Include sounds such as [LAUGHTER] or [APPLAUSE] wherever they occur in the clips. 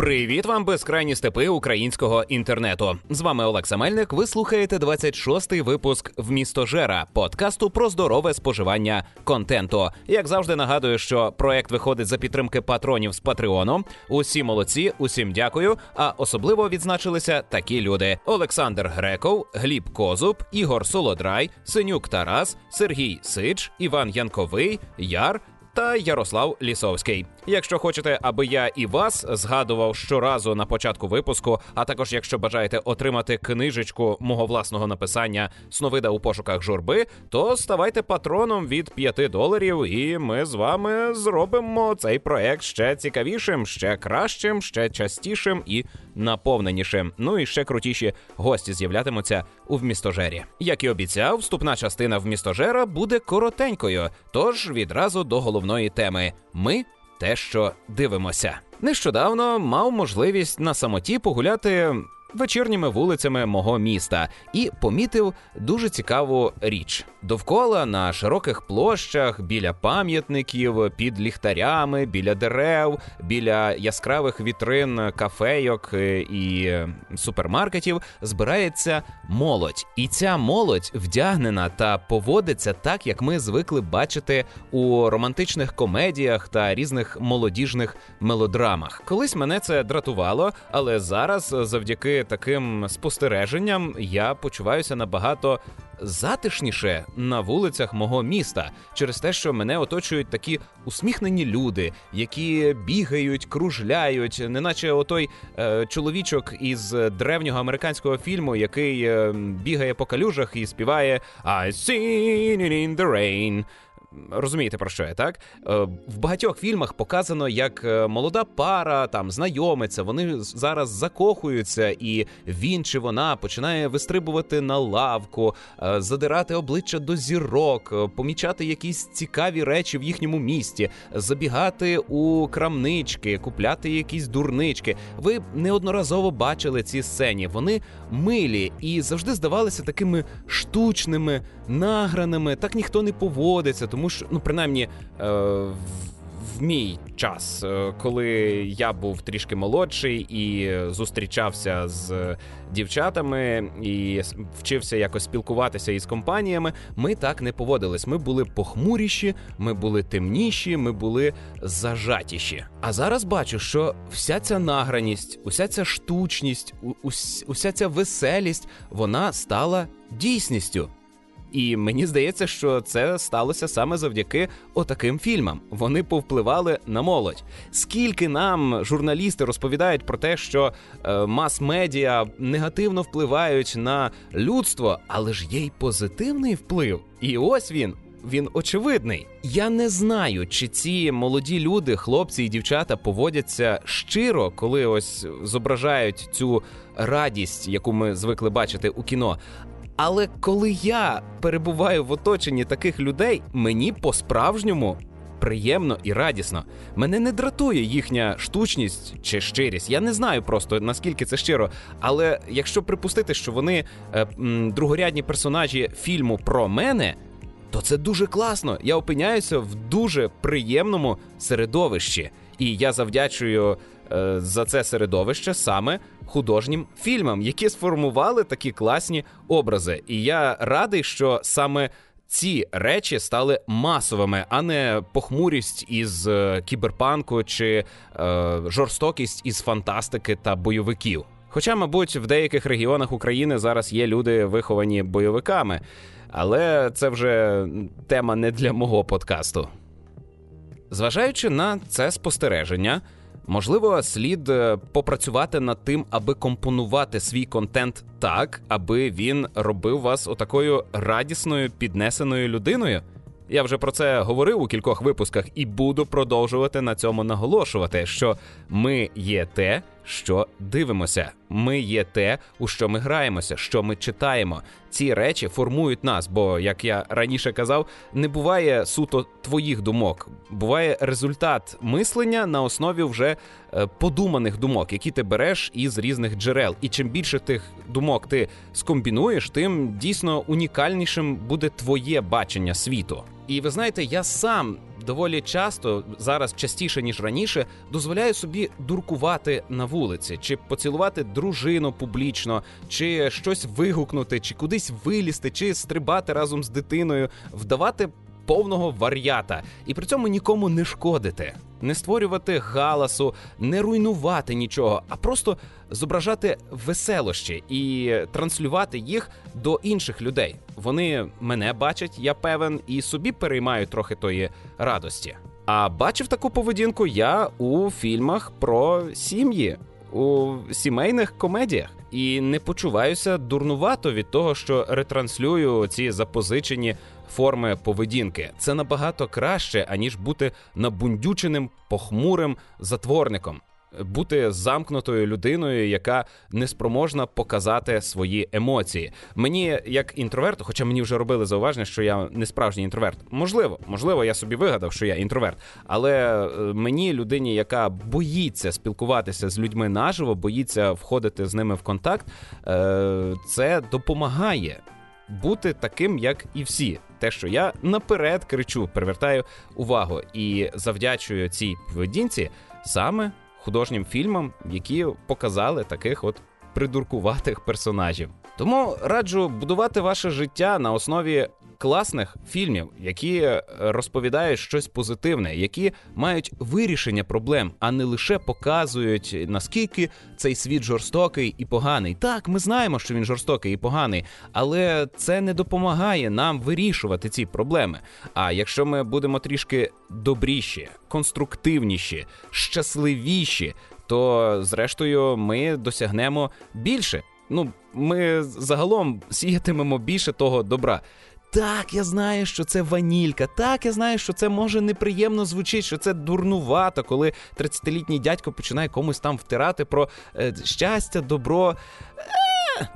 Привіт вам, безкрайні степи українського інтернету. З вами Олекса Мельник. Ви слухаєте 26-й випуск в місто подкасту про здорове споживання контенту. Як завжди, нагадую, що проект виходить за підтримки патронів з Патреону. Усі молодці, усім дякую. А особливо відзначилися такі люди: Олександр Греков, Гліб Козуб, Ігор Солодрай, Синюк Тарас, Сергій Сич, Іван Янковий, Яр та Ярослав Лісовський. Якщо хочете, аби я і вас згадував щоразу на початку випуску, а також якщо бажаєте отримати книжечку мого власного написання Сновида у пошуках журби, то ставайте патроном від 5 доларів, і ми з вами зробимо цей проект ще цікавішим, ще кращим, ще частішим і наповненішим. Ну і ще крутіші гості з'являтимуться у вмістожері. Як і обіцяв, вступна частина вмістожера буде коротенькою, тож відразу до головної теми. Ми те, що дивимося. Нещодавно мав можливість на самоті погуляти вечірніми вулицями мого міста і помітив дуже цікаву річ. Довкола на широких площах, біля пам'ятників, під ліхтарями, біля дерев, біля яскравих вітрин кафейок е, і супермаркетів збирається молодь. І ця молодь вдягнена та поводиться так, як ми звикли бачити у романтичних комедіях та різних молодіжних мелодрамах. Колись мене це дратувало, але зараз, завдяки таким спостереженням, я почуваюся набагато затишніше на вулицях мого міста через те, що мене оточують такі усміхнені люди, які бігають, кружляють, неначе отой е, чоловічок із древнього американського фільму, який е, бігає по калюжах і співає «I seen it in the rain». Розумієте про що я так? Е, в багатьох фільмах показано, як е, молода пара там знайомиться, вони зараз закохуються, і він чи вона починає вистрибувати на лавку, е, задирати обличчя до зірок, помічати якісь цікаві речі в їхньому місті, забігати у крамнички, купляти якісь дурнички. Ви неодноразово бачили ці сцені. Вони милі і завжди здавалися такими штучними, награними. Так ніхто не поводиться. Тому тому що ну принаймні. Е, в мій час, е, коли я був трішки молодший і зустрічався з дівчатами і вчився якось спілкуватися із компаніями, ми так не поводились. Ми були похмуріші, ми були темніші, ми були зажатіші. А зараз бачу, що вся ця награність, уся ця штучність, уся ця веселість, вона стала дійсністю. І мені здається, що це сталося саме завдяки отаким фільмам. Вони повпливали на молодь. Скільки нам журналісти розповідають про те, що е, мас-медіа негативно впливають на людство, але ж є й позитивний вплив. І ось він. Він очевидний. Я не знаю, чи ці молоді люди, хлопці і дівчата поводяться щиро, коли ось зображають цю радість, яку ми звикли бачити у кіно. Але коли я перебуваю в оточенні таких людей, мені по-справжньому приємно і радісно. Мене не дратує їхня штучність чи щирість. Я не знаю просто наскільки це щиро. Але якщо припустити, що вони е, м, другорядні персонажі фільму про мене. То це дуже класно. Я опиняюся в дуже приємному середовищі, і я завдячую за це середовище саме художнім фільмам, які сформували такі класні образи. І я радий, що саме. Ці речі стали масовими, а не похмурість із е, кіберпанку чи е, жорстокість із фантастики та бойовиків. Хоча, мабуть, в деяких регіонах України зараз є люди, виховані бойовиками, але це вже тема не для мого подкасту. Зважаючи на це спостереження. Можливо, слід е, попрацювати над тим, аби компонувати свій контент так, аби він робив вас отакою радісною піднесеною людиною. Я вже про це говорив у кількох випусках і буду продовжувати на цьому наголошувати, що ми є те, що дивимося. Ми є те, у що ми граємося, що ми читаємо. Ці речі формують нас. Бо, як я раніше казав, не буває суто твоїх думок, буває результат мислення на основі вже е, подуманих думок, які ти береш із різних джерел. І чим більше тих думок ти скомбінуєш, тим дійсно унікальнішим буде твоє бачення світу. І ви знаєте, я сам доволі часто, зараз частіше ніж раніше, дозволяє собі дуркувати на вулиці, чи поцілувати дружину публічно, чи щось вигукнути, чи кудись вилізти, чи стрибати разом з дитиною, вдавати повного вар'ята, і при цьому нікому не шкодити, не створювати галасу, не руйнувати нічого, а просто зображати веселощі і транслювати їх до інших людей. Вони мене бачать, я певен, і собі переймають трохи тої радості. А бачив таку поведінку я у фільмах про сім'ї, у сімейних комедіях. І не почуваюся дурнувато від того, що ретранслюю ці запозичені форми поведінки. Це набагато краще, аніж бути набундюченим похмурим затворником. Бути замкнутою людиною, яка не спроможна показати свої емоції. Мені як інтроверт, хоча мені вже робили зауваження, що я не справжній інтроверт. Можливо, можливо, я собі вигадав, що я інтроверт. Але е, мені, людині, яка боїться спілкуватися з людьми наживо, боїться входити з ними в контакт, е, це допомагає бути таким, як і всі. Те, що я наперед кричу, привертаю увагу і завдячую цій поведінці саме художнім фільмам, які показали таких от придуркуватих персонажів. Тому раджу будувати ваше життя на основі класних фільмів, які е, розповідають щось позитивне, які мають вирішення проблем, а не лише показують наскільки цей світ жорстокий і поганий. Так, ми знаємо, що він жорстокий і поганий, але це не допомагає нам вирішувати ці проблеми. А якщо ми будемо трішки добріші, конструктивніші, щасливіші, то зрештою ми досягнемо більше. Ну, ми загалом сіятимемо більше того добра. Так, я знаю, що це ванілька. Так, я знаю, що це може неприємно звучить, що це дурнувато, коли 30-літній дядько починає комусь там втирати про е, щастя, добро. Е,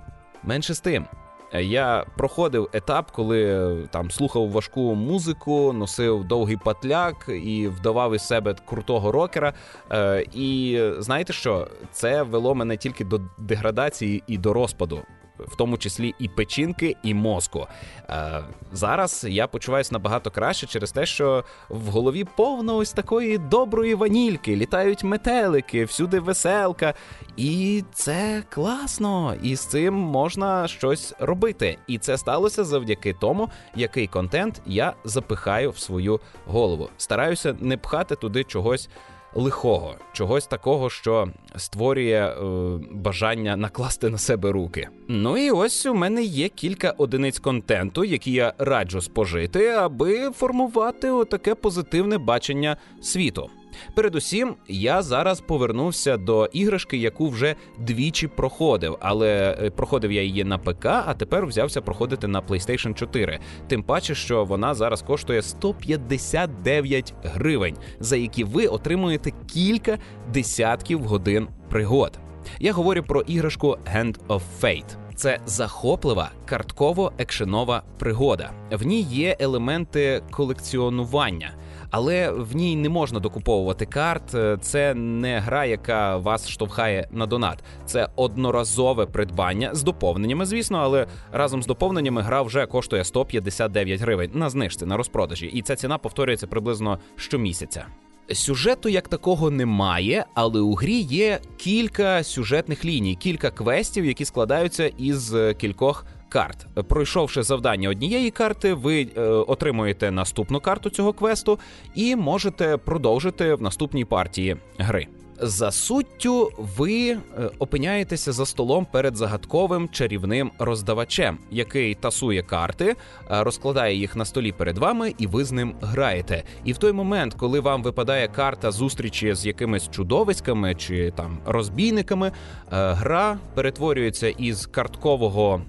менше з тим. Я проходив етап, коли там слухав важку музику, носив довгий патляк і вдавав із себе крутого рокера. Е, і знаєте що? Це вело мене тільки до деградації і до розпаду в тому числі і печінки, і мозку. Е, Зараз я почуваюся набагато краще через те, що в голові повно ось такої доброї ванільки, літають метелики, всюди веселка. І це класно, і з цим можна щось робити. І це сталося завдяки тому, який контент я запихаю в свою голову. Стараюся не пхати туди чогось лихого, чогось такого, що створює е, бажання накласти на себе руки. Ну і ось у мене є кілька одиниць контенту, які я раджу спожити, аби формувати отаке позитивне бачення світу. Передусім, я зараз повернувся до іграшки, яку вже двічі проходив, але е, проходив я її на ПК, а тепер взявся проходити на PlayStation 4. Тим паче, що вона зараз коштує 159 гривень, за які ви отримуєте кілька десятків годин пригод. Я говорю про іграшку Hand of Fate. Це захоплива картково-екшенова пригода. В ній є елементи колекціонування але в ній не можна докуповувати карт. Е, це не гра, яка вас штовхає на донат. Це одноразове придбання з доповненнями, звісно, але разом з доповненнями гра вже коштує 159 гривень на знижці на розпродажі, і ця ціна повторюється приблизно щомісяця. Сюжету як такого немає, але у грі є кілька сюжетних ліній, кілька квестів, які складаються із е, кількох карт. Пройшовши завдання однієї карти, ви е, отримуєте наступну карту цього квесту і можете продовжити в наступній партії гри. За суттю, ви е, опиняєтеся за столом перед загадковим чарівним роздавачем, який тасує карти, е, розкладає їх на столі перед вами, і ви з ним граєте. І в той момент, коли вам випадає карта зустрічі з якимись чудовиськами чи там розбійниками, е, гра перетворюється із карткового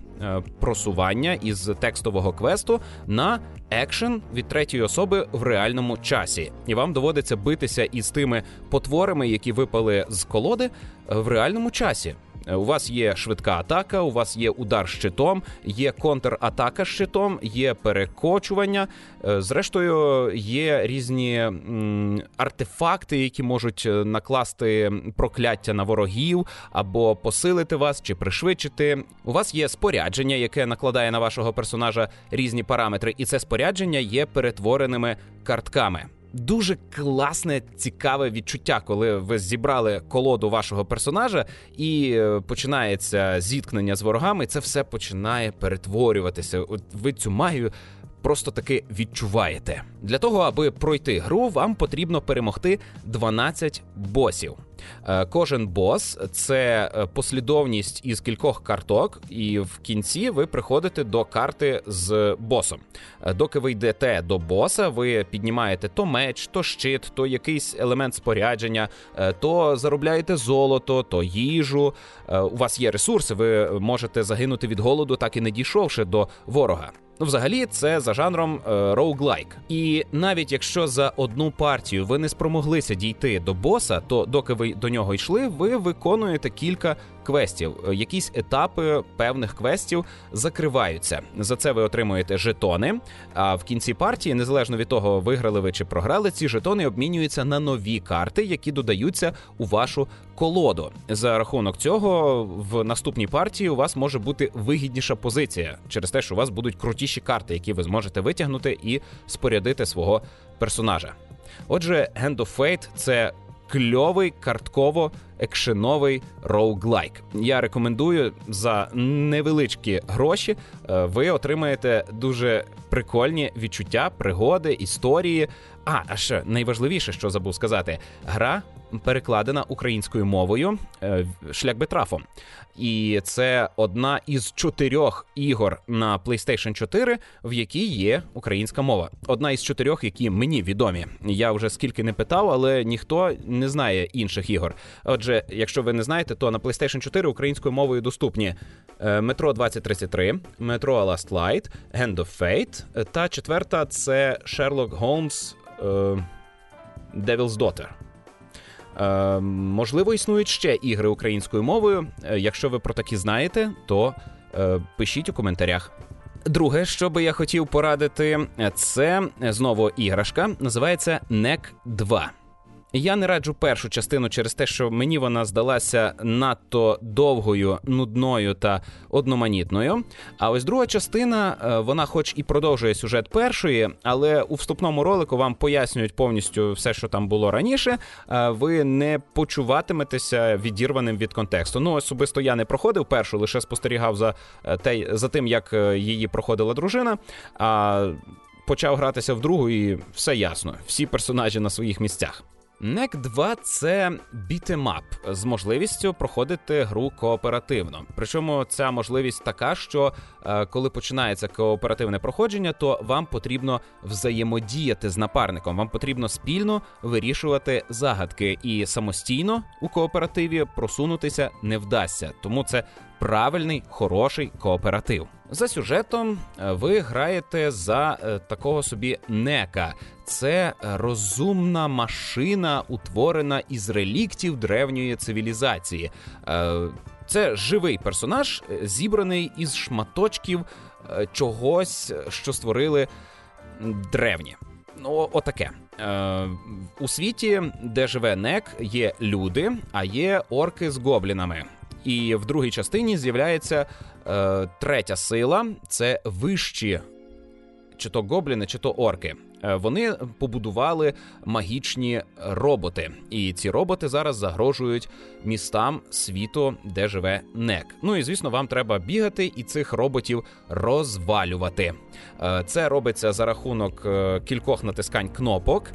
просування із текстового квесту на екшен від третьої особи в реальному часі, і вам доводиться битися із тими потворами, які випали з колоди е, в реальному часі. Е, у вас є швидка атака, у вас є удар щитом, є контратака щитом, є перекочування. Е, зрештою, є різні артефакти, які можуть е, накласти прокляття на ворогів або посилити вас чи пришвидшити. У вас є спорядження, яке накладає на вашого персонажа різні параметри, і це спорядження є перетвореними картками. Дуже класне, цікаве відчуття, коли ви зібрали колоду вашого персонажа і е, починається зіткнення з ворогами. Це все починає перетворюватися. От ви цю магію просто таки відчуваєте. Для того, аби пройти гру, вам потрібно перемогти 12 босів. Е, кожен бос це е, послідовність із кількох карток, і в кінці ви приходите до карти з босом. Е, доки ви йдете до боса, ви піднімаєте то меч, то щит, то якийсь елемент спорядження, то заробляєте золото, то їжу. У вас є ресурси, ви можете загинути від голоду, так і не дійшовши до ворога. Ну, взагалі, це за жанром роуглайк. Е, і навіть якщо за одну партію ви не спромоглися дійти до боса, то доки ви до нього йшли, ви виконуєте кілька квестів. Е, якісь етапи певних квестів закриваються. За це ви отримуєте жетони. А в кінці партії, незалежно від того, виграли ви чи програли, ці жетони обмінюються на нові карти, які додаються у вашу колоду. За рахунок цього, в наступній партії у вас може бути вигідніша позиція через те, що у вас будуть крутіші карти, які ви зможете витягнути і спорядити свого персонажа. Отже, Hand of Fate – це кльовий картково екшеновий роуглайк. Я рекомендую за невеличкі гроші. Е, ви отримаєте дуже прикольні відчуття, пригоди, історії. А, а ще найважливіше, що забув сказати, гра перекладена українською мовою е, шлях бетрафом. І це одна із чотирьох ігор на PlayStation 4, в якій є українська мова. Одна із чотирьох, які мені відомі. Я вже скільки не питав, але ніхто не знає інших ігор. Отже, якщо ви не знаєте, то на PlayStation 4 українською мовою доступні е, Метро 2033, Метро Last Light, Hand of Fate та четверта це Sherlock Holmes е, Devil's Daughter. Е, можливо, існують ще ігри українською мовою. Е, якщо ви про такі знаєте, то е, пишіть у коментарях. Друге, що би я хотів порадити, це знову іграшка. Називається NEC 2. Я не раджу першу частину через те, що мені вона здалася надто довгою, нудною та одноманітною. А ось друга частина, е, вона, хоч і продовжує сюжет першої, але у вступному ролику вам пояснюють повністю все, що там було раніше. Е, ви не почуватиметеся відірваним від контексту. Ну, особисто я не проходив першу, лише спостерігав за е, те, за тим, як її проходила дружина. А почав гратися в другу, і все ясно. Всі персонажі на своїх місцях. NEC 2 це бітемап з можливістю проходити гру кооперативно. Причому ця можливість така, що е, коли починається кооперативне проходження, то вам потрібно взаємодіяти з напарником. Вам потрібно спільно вирішувати загадки, і самостійно у кооперативі просунутися не вдасться. Тому це правильний хороший кооператив. За сюжетом е, ви граєте за е, такого собі нека. Це розумна машина, утворена із реліктів древньої цивілізації. Е, це живий персонаж, зібраний із шматочків чогось, що створили древні. Ну, отаке. Е, У світі, де живе нек, є люди, а є орки з гоблінами. І в другій частині з'являється е, третя сила це вищі, чи то гобліни, чи то орки. Е, вони побудували магічні роботи, і ці роботи зараз загрожують містам світу, де живе нек. Ну і звісно, вам треба бігати і цих роботів розвалювати. Е, це робиться за рахунок е, кількох натискань кнопок.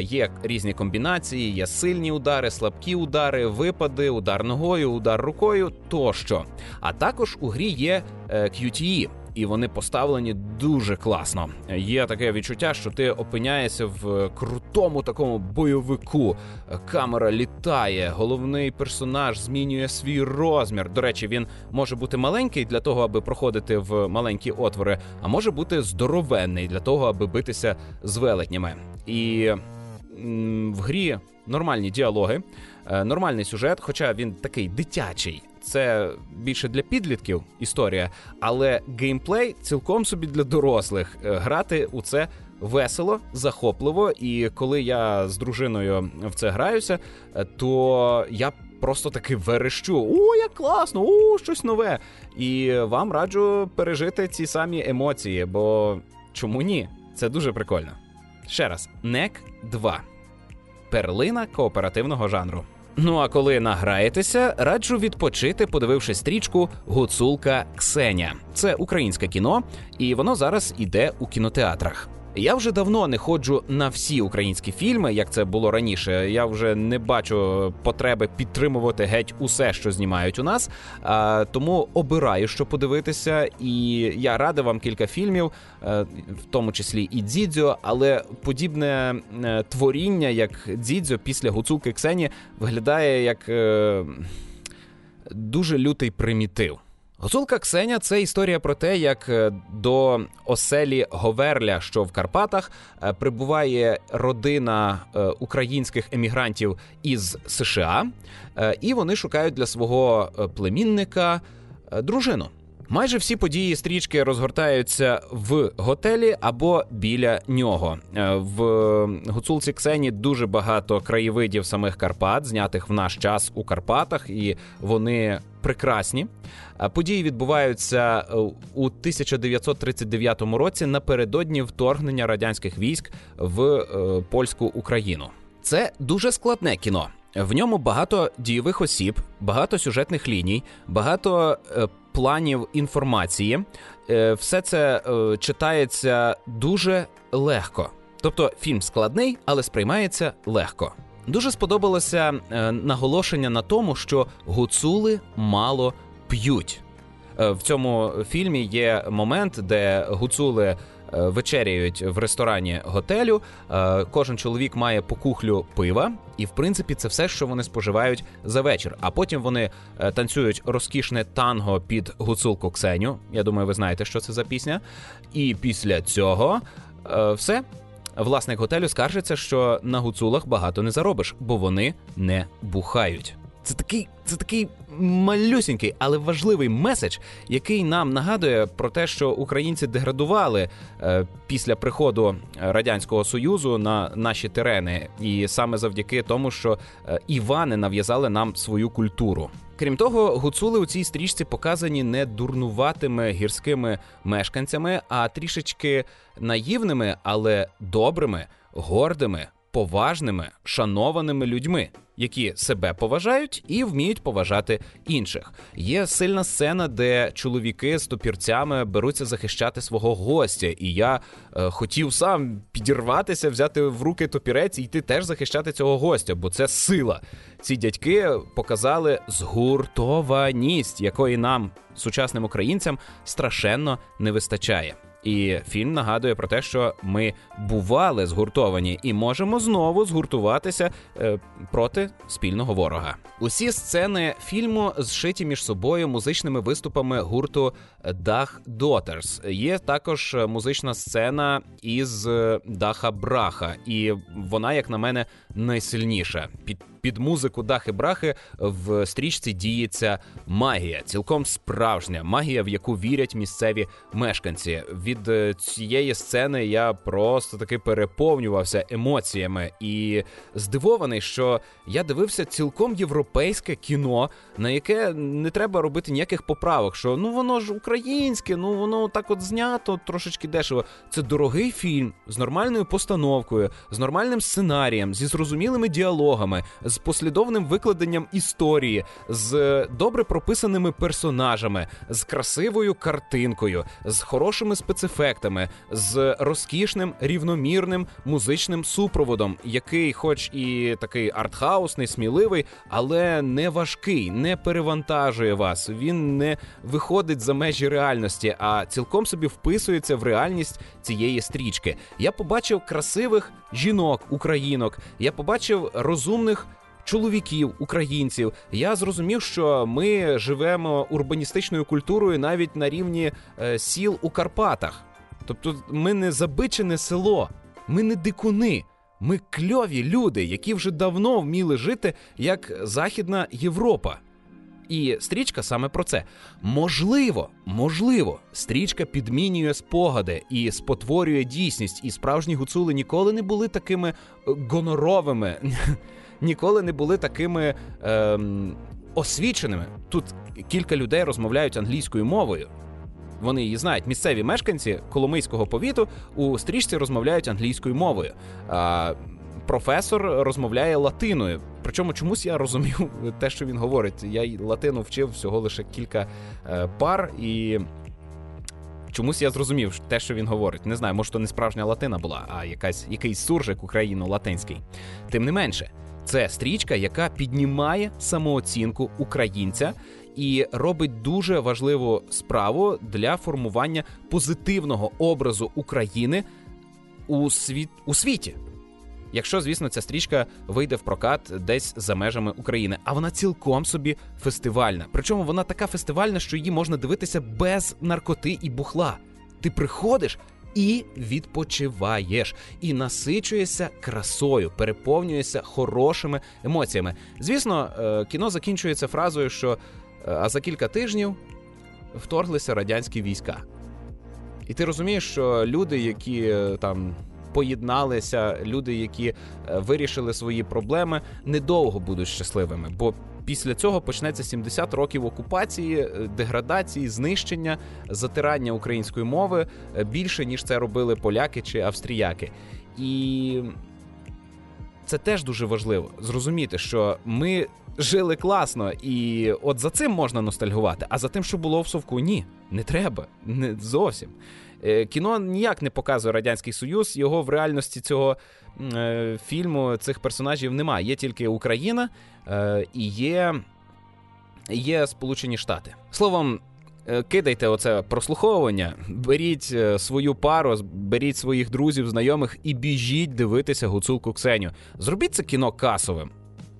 Є різні комбінації, є сильні удари, слабкі удари, випади, удар ногою, удар рукою тощо. А також у грі є QTE і вони поставлені дуже класно. Є таке відчуття, що ти опиняєшся в крутому такому бойовику. Камера літає, головний персонаж змінює свій розмір. До речі, він може бути маленький для того, аби проходити в маленькі отвори, а може бути здоровенний для того, аби битися з велетнями. І в грі нормальні діалоги, е, нормальний сюжет, хоча він такий дитячий це більше для підлітків історія, але геймплей цілком собі для дорослих. Е, грати у це весело, захопливо. І коли я з дружиною в це граюся, е, то я просто таки верещу: о, як класно! О, щось нове! І вам раджу пережити ці самі емоції, бо чому ні? Це дуже прикольно. Ще раз, НЕК 2. Перлина кооперативного жанру. Ну а коли награєтеся, раджу відпочити, подививши стрічку Гуцулка Ксеня. Це українське кіно, і воно зараз іде у кінотеатрах. Я вже давно не ходжу на всі українські фільми, як це було раніше. Я вже не бачу потреби підтримувати геть усе, що знімають у нас. Тому обираю, що подивитися, і я радив вам кілька фільмів, е, в тому числі і Дзідзьо, але подібне е, творіння, як Дзідзьо після гуцулки Ксені, виглядає як е, дуже лютий примітив. Гуцулка Ксеня це історія про те, як е, до оселі Говерля, що в Карпатах, е, прибуває родина е, українських емігрантів із США, і вони шукають для свого племінника дружину. Майже всі події стрічки розгортаються в готелі або біля нього. В гуцулці Ксені дуже багато краєвидів самих Карпат, знятих в наш час у Карпатах, і вони прекрасні. Події відбуваються е, у 1939 році напередодні вторгнення радянських військ в е, польську Україну. Це дуже складне кіно. В ньому багато дієвих осіб, багато сюжетних ліній, багато е, планів інформації. Все це читається дуже легко. Тобто фільм складний, але сприймається легко. Дуже сподобалося е, наголошення на тому, що гуцули мало п'ють. Е, в цьому фільмі є момент, де гуцули е, вечеряють в ресторані готелю. Кожен чоловік має по кухлю пива, і в принципі це все, що вони споживають за вечір. А потім вони танцюють розкішне танго під гуцулку Ксеню. Я думаю, ви знаєте, що це за пісня. І після цього все Власник готелю скаржиться, що на гуцулах багато не заробиш, бо вони не бухають. Це такий, це такий малюсінький, але важливий меседж, який нам нагадує про те, що українці деградували е, після приходу радянського союзу на наші терени, і саме завдяки тому, що е, Івани нав'язали нам свою культуру. Крім того, гуцули у цій стрічці показані не дурнуватими гірськими мешканцями, а трішечки наївними, але добрими, гордими, поважними, шанованими людьми, які себе поважають і вміють поважати інших. Є сильна сцена, де чоловіки з топірцями беруться захищати свого гостя, і я е, хотів сам підірватися, взяти в руки топірець і йти теж захищати цього гостя, бо це сила. Ці дядьки показали згуртованість, якої нам, сучасним українцям, страшенно не вистачає. І фільм нагадує про те, що ми бували згуртовані і можемо знову згуртуватися е, проти спільного ворога. Усі сцени фільму зшиті між собою музичними виступами гурту Dach Daughters. Є також музична сцена із Даха Браха, і вона, як на мене, найсильніша. Під під музику дахи брахи в стрічці діється магія, цілком справжня магія, в яку вірять місцеві мешканці. Від е, цієї сцени я просто таки переповнювався емоціями і здивований, що я дивився цілком європейське кіно, на яке не треба робити ніяких поправок. Що ну воно ж українське, ну воно так от знято трошечки дешево. Це дорогий фільм з нормальною постановкою, з нормальним сценарієм, зі зрозумілими діалогами з послідовним викладенням історії, з добре прописаними персонажами, з красивою картинкою, з хорошими спецефектами, з розкішним рівномірним музичним супроводом, який, хоч і такий артхаусний, сміливий, але не важкий, не перевантажує вас. Він не виходить за межі реальності, а цілком собі вписується в реальність цієї стрічки. Я побачив красивих жінок, українок. Я побачив розумних чоловіків, українців. Я зрозумів, що ми живемо урбаністичною культурою навіть на рівні е, сіл у Карпатах. Тобто, ми не забичене село, ми не дикуни. Ми кльові люди, які вже давно вміли жити як Західна Європа. І стрічка саме про це. Можливо, можливо, стрічка підмінює спогади і спотворює дійсність, і справжні гуцули ніколи не були такими е, гоноровими [LAUGHS] ніколи не були такими ем, освіченими. Тут кілька людей розмовляють англійською мовою. Вони її знають. Місцеві мешканці Коломийського повіту у стрічці розмовляють англійською мовою. А, Професор розмовляє латиною. Причому чомусь я розумів те, що він говорить. Я латину вчив всього лише кілька е, пар, і чомусь я зрозумів те, що він говорить. Не знаю, може, то не справжня латина була, а якась якийсь суржик україно-латинський. Тим не менше, це стрічка, яка піднімає самооцінку українця і робить дуже важливу справу для формування позитивного образу України у світ у світі. Якщо, звісно, ця стрічка вийде в прокат десь за межами України, а вона цілком собі фестивальна. Причому вона така фестивальна, що її можна дивитися без наркоти і бухла. Ти приходиш і відпочиваєш, і насичуєшся красою, переповнюєшся хорошими емоціями. Звісно, е, кіно закінчується фразою, що е, а за кілька тижнів вторглися радянські війська. І ти розумієш, що люди, які е, там поєдналися, люди, які вирішили свої проблеми, недовго будуть щасливими. Бо після цього почнеться 70 років окупації, деградації, знищення, затирання української мови більше ніж це робили поляки чи австріяки. І це теж дуже важливо зрозуміти, що ми жили класно, і от за цим можна ностальгувати. А за тим, що було в совку, ні, не треба, не зовсім. Кіно ніяк не показує радянський союз. Його в реальності цього е, фільму цих персонажів немає. Є тільки Україна е, і є, є Сполучені Штати. Словом. Кидайте оце прослуховування, беріть свою пару, беріть своїх друзів, знайомих і біжіть дивитися гуцулку Ксеню. Зробіть це кіно касовим.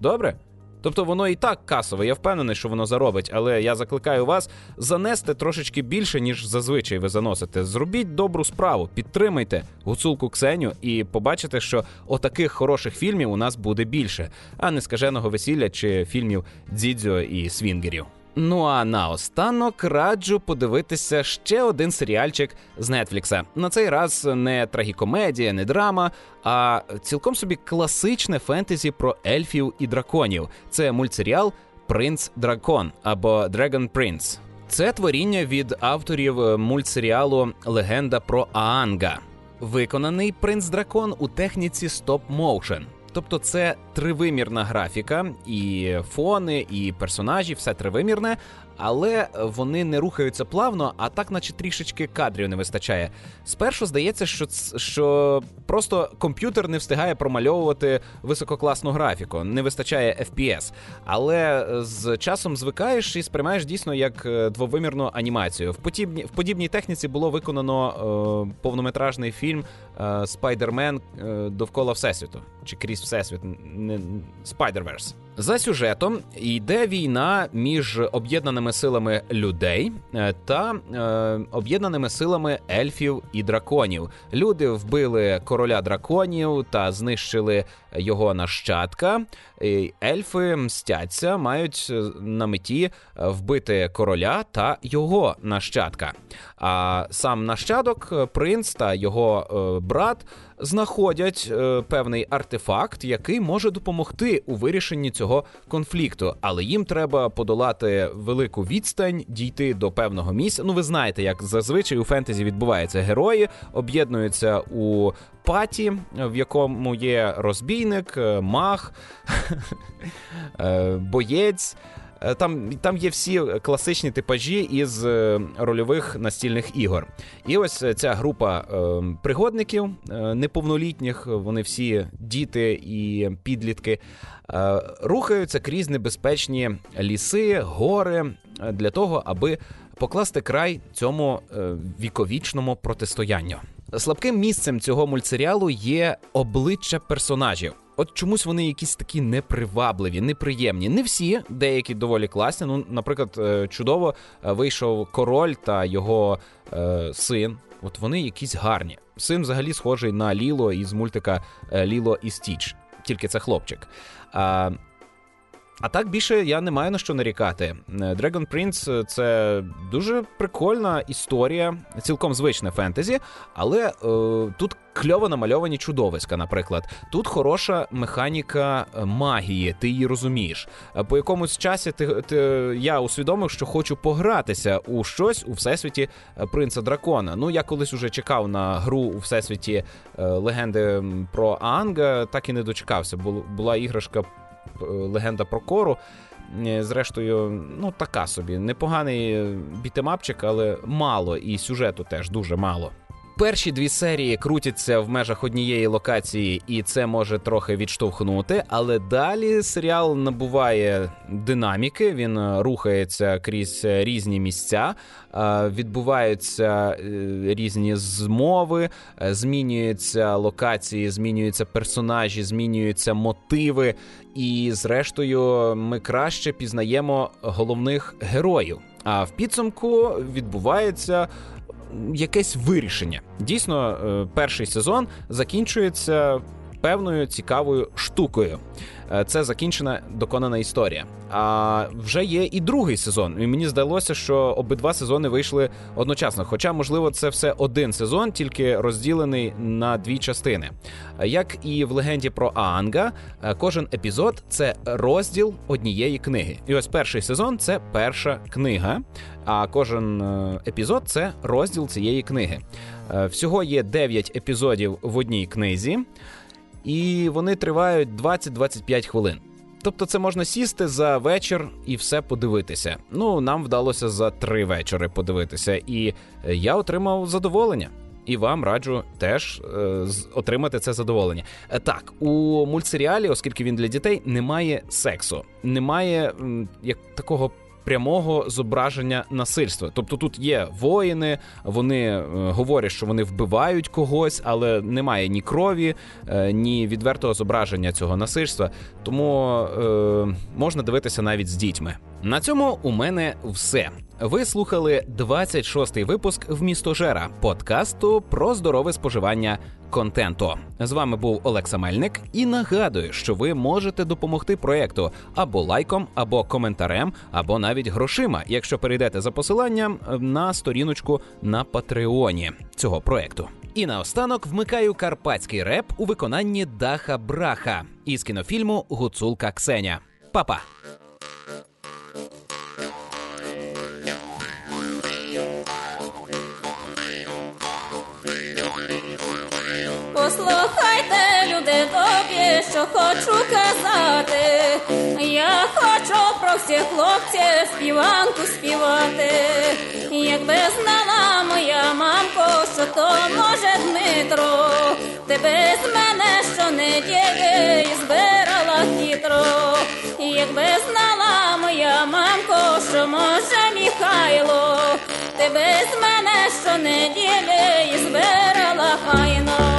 Добре? Тобто воно і так касове, я впевнений, що воно заробить, але я закликаю вас занести трошечки більше, ніж зазвичай ви заносите. Зробіть добру справу, підтримайте гуцулку Ксеню і побачите, що отаких хороших фільмів у нас буде більше, а не скаженого весілля чи фільмів Дзідзьо і Свінгерів. Ну а наостанок раджу подивитися ще один серіальчик з Нетфлікса. На цей раз не трагікомедія, не драма, а цілком собі класичне фентезі про ельфів і драконів. Це мультсеріал Принц Дракон або Dragon Prince. Це творіння від авторів мультсеріалу Легенда про Аанга. Виконаний принц дракон у техніці стоп-моушен. Тобто це тривимірна графіка, і фони, і персонажі, все тривимірне, але вони не рухаються плавно, а так, наче трішечки кадрів не вистачає. Спершу здається, що що просто комп'ютер не встигає промальовувати висококласну графіку, не вистачає FPS. Але з часом звикаєш і сприймаєш дійсно як е, двовимірну анімацію. В подібній в подібній техніці було виконано е, повнометражний фільм е, Спайдермен е, довкола Всесвіту чи крізь Всесвіт Spider-Verse. За сюжетом йде війна між об'єднаними силами людей е, та е, об'єднаними силами ельфів і драконів. Люди вбили короля драконів та знищили його нащадка. Ельфи мстяться, мають е, на меті вбити короля та його нащадка. А сам нащадок, принц та його е, брат знаходять е, певний артефакт, який може допомогти у вирішенні цього конфлікту, але їм треба подолати велику відстань, дійти до певного місця. Ну, ви знаєте, як зазвичай у фентезі відбувається. Герої об'єднуються у паті, в якому є розбійник, е, маг, [LAUGHS] е, боєць. Е, там там є всі класичні типажі із е, рольових настільних ігор. І ось ця група е, пригодників неповнолітніх, вони всі діти і підлітки, рухаються крізь небезпечні ліси, гори для того, аби покласти край цьому віковічному протистоянню. Слабким місцем цього мультсеріалу є обличчя персонажів. От чомусь вони якісь такі непривабливі, неприємні. Не всі, деякі доволі класні. Ну, наприклад, е, чудово е, вийшов король та його е, син. От вони якісь гарні. Син взагалі схожий на Ліло із мультика е, Ліло і Стіч, тільки це хлопчик. А, А так більше я не маю на що нарікати. Dragon Prince – це дуже прикольна історія, цілком звичне фентезі, але е, тут кльово намальовані чудовиська, наприклад. Тут хороша механіка магії, ти її розумієш. По якомусь часі ти, ти я усвідомив, що хочу погратися у щось у всесвіті принца дракона. Ну я колись уже чекав на гру у всесвіті е, легенди про Анга, так і не дочекався. Була іграшка Е, легенда про кору. Е, зрештою, ну така собі. Непоганий бітемапчик, але мало, і сюжету теж дуже мало. Перші дві серії крутяться в межах однієї локації, і це може трохи відштовхнути. Але далі серіал набуває динаміки, він е, рухається крізь різні місця, відбуваються різні змови, змінюються локації, змінюються персонажі, змінюються мотиви. І, зрештою, ми краще пізнаємо головних героїв. А в підсумку відбувається якесь вирішення. Дійсно, е, перший сезон закінчується певною цікавою штукою. Е, це закінчена доконана історія. А вже є і другий сезон. І мені здалося, що обидва сезони вийшли одночасно. Хоча, можливо, це все один сезон, тільки розділений на дві частини. Як і в легенді про Аанга, е, кожен епізод це розділ однієї книги. І ось перший сезон це перша книга. А кожен е, епізод це розділ цієї книги. Всього є 9 епізодів в одній книзі і вони тривають 20-25 хвилин. Тобто це можна сісти за вечір і все подивитися. Ну, нам вдалося за три вечори подивитися, і я отримав задоволення. І вам раджу теж е, отримати це задоволення. Е, так, у мультсеріалі, оскільки він для дітей, немає сексу, немає м, як такого прямого зображення насильства. Тобто тут є воїни, вони е, говорять, що вони вбивають когось, але немає ні крові, е, ні відвертого зображення цього насильства. Тому е, можна дивитися навіть з дітьми. На цьому у мене все. Ви слухали 26-й випуск в місто Жера подкасту про здорове споживання контенту. З вами був Олекса Мельник і нагадую, що ви можете допомогти проекту або лайком, або коментарем, або навіть грошима, якщо перейдете за посиланням на сторіночку на Патреоні цього проекту. І наостанок вмикаю карпатський реп у виконанні Даха Браха із кінофільму Гуцулка Ксеня. Па-па! Послухайте, люди добрі, що хочу казати. Я хочу про всіх хлопців співанку співати. Якби знала моя мамко, що то може Дмитро, тебе з мене щонеділі збирала хитро. Якби знала моя мамко, що може Михайло, тебе з мене щонеділі збирала хайно.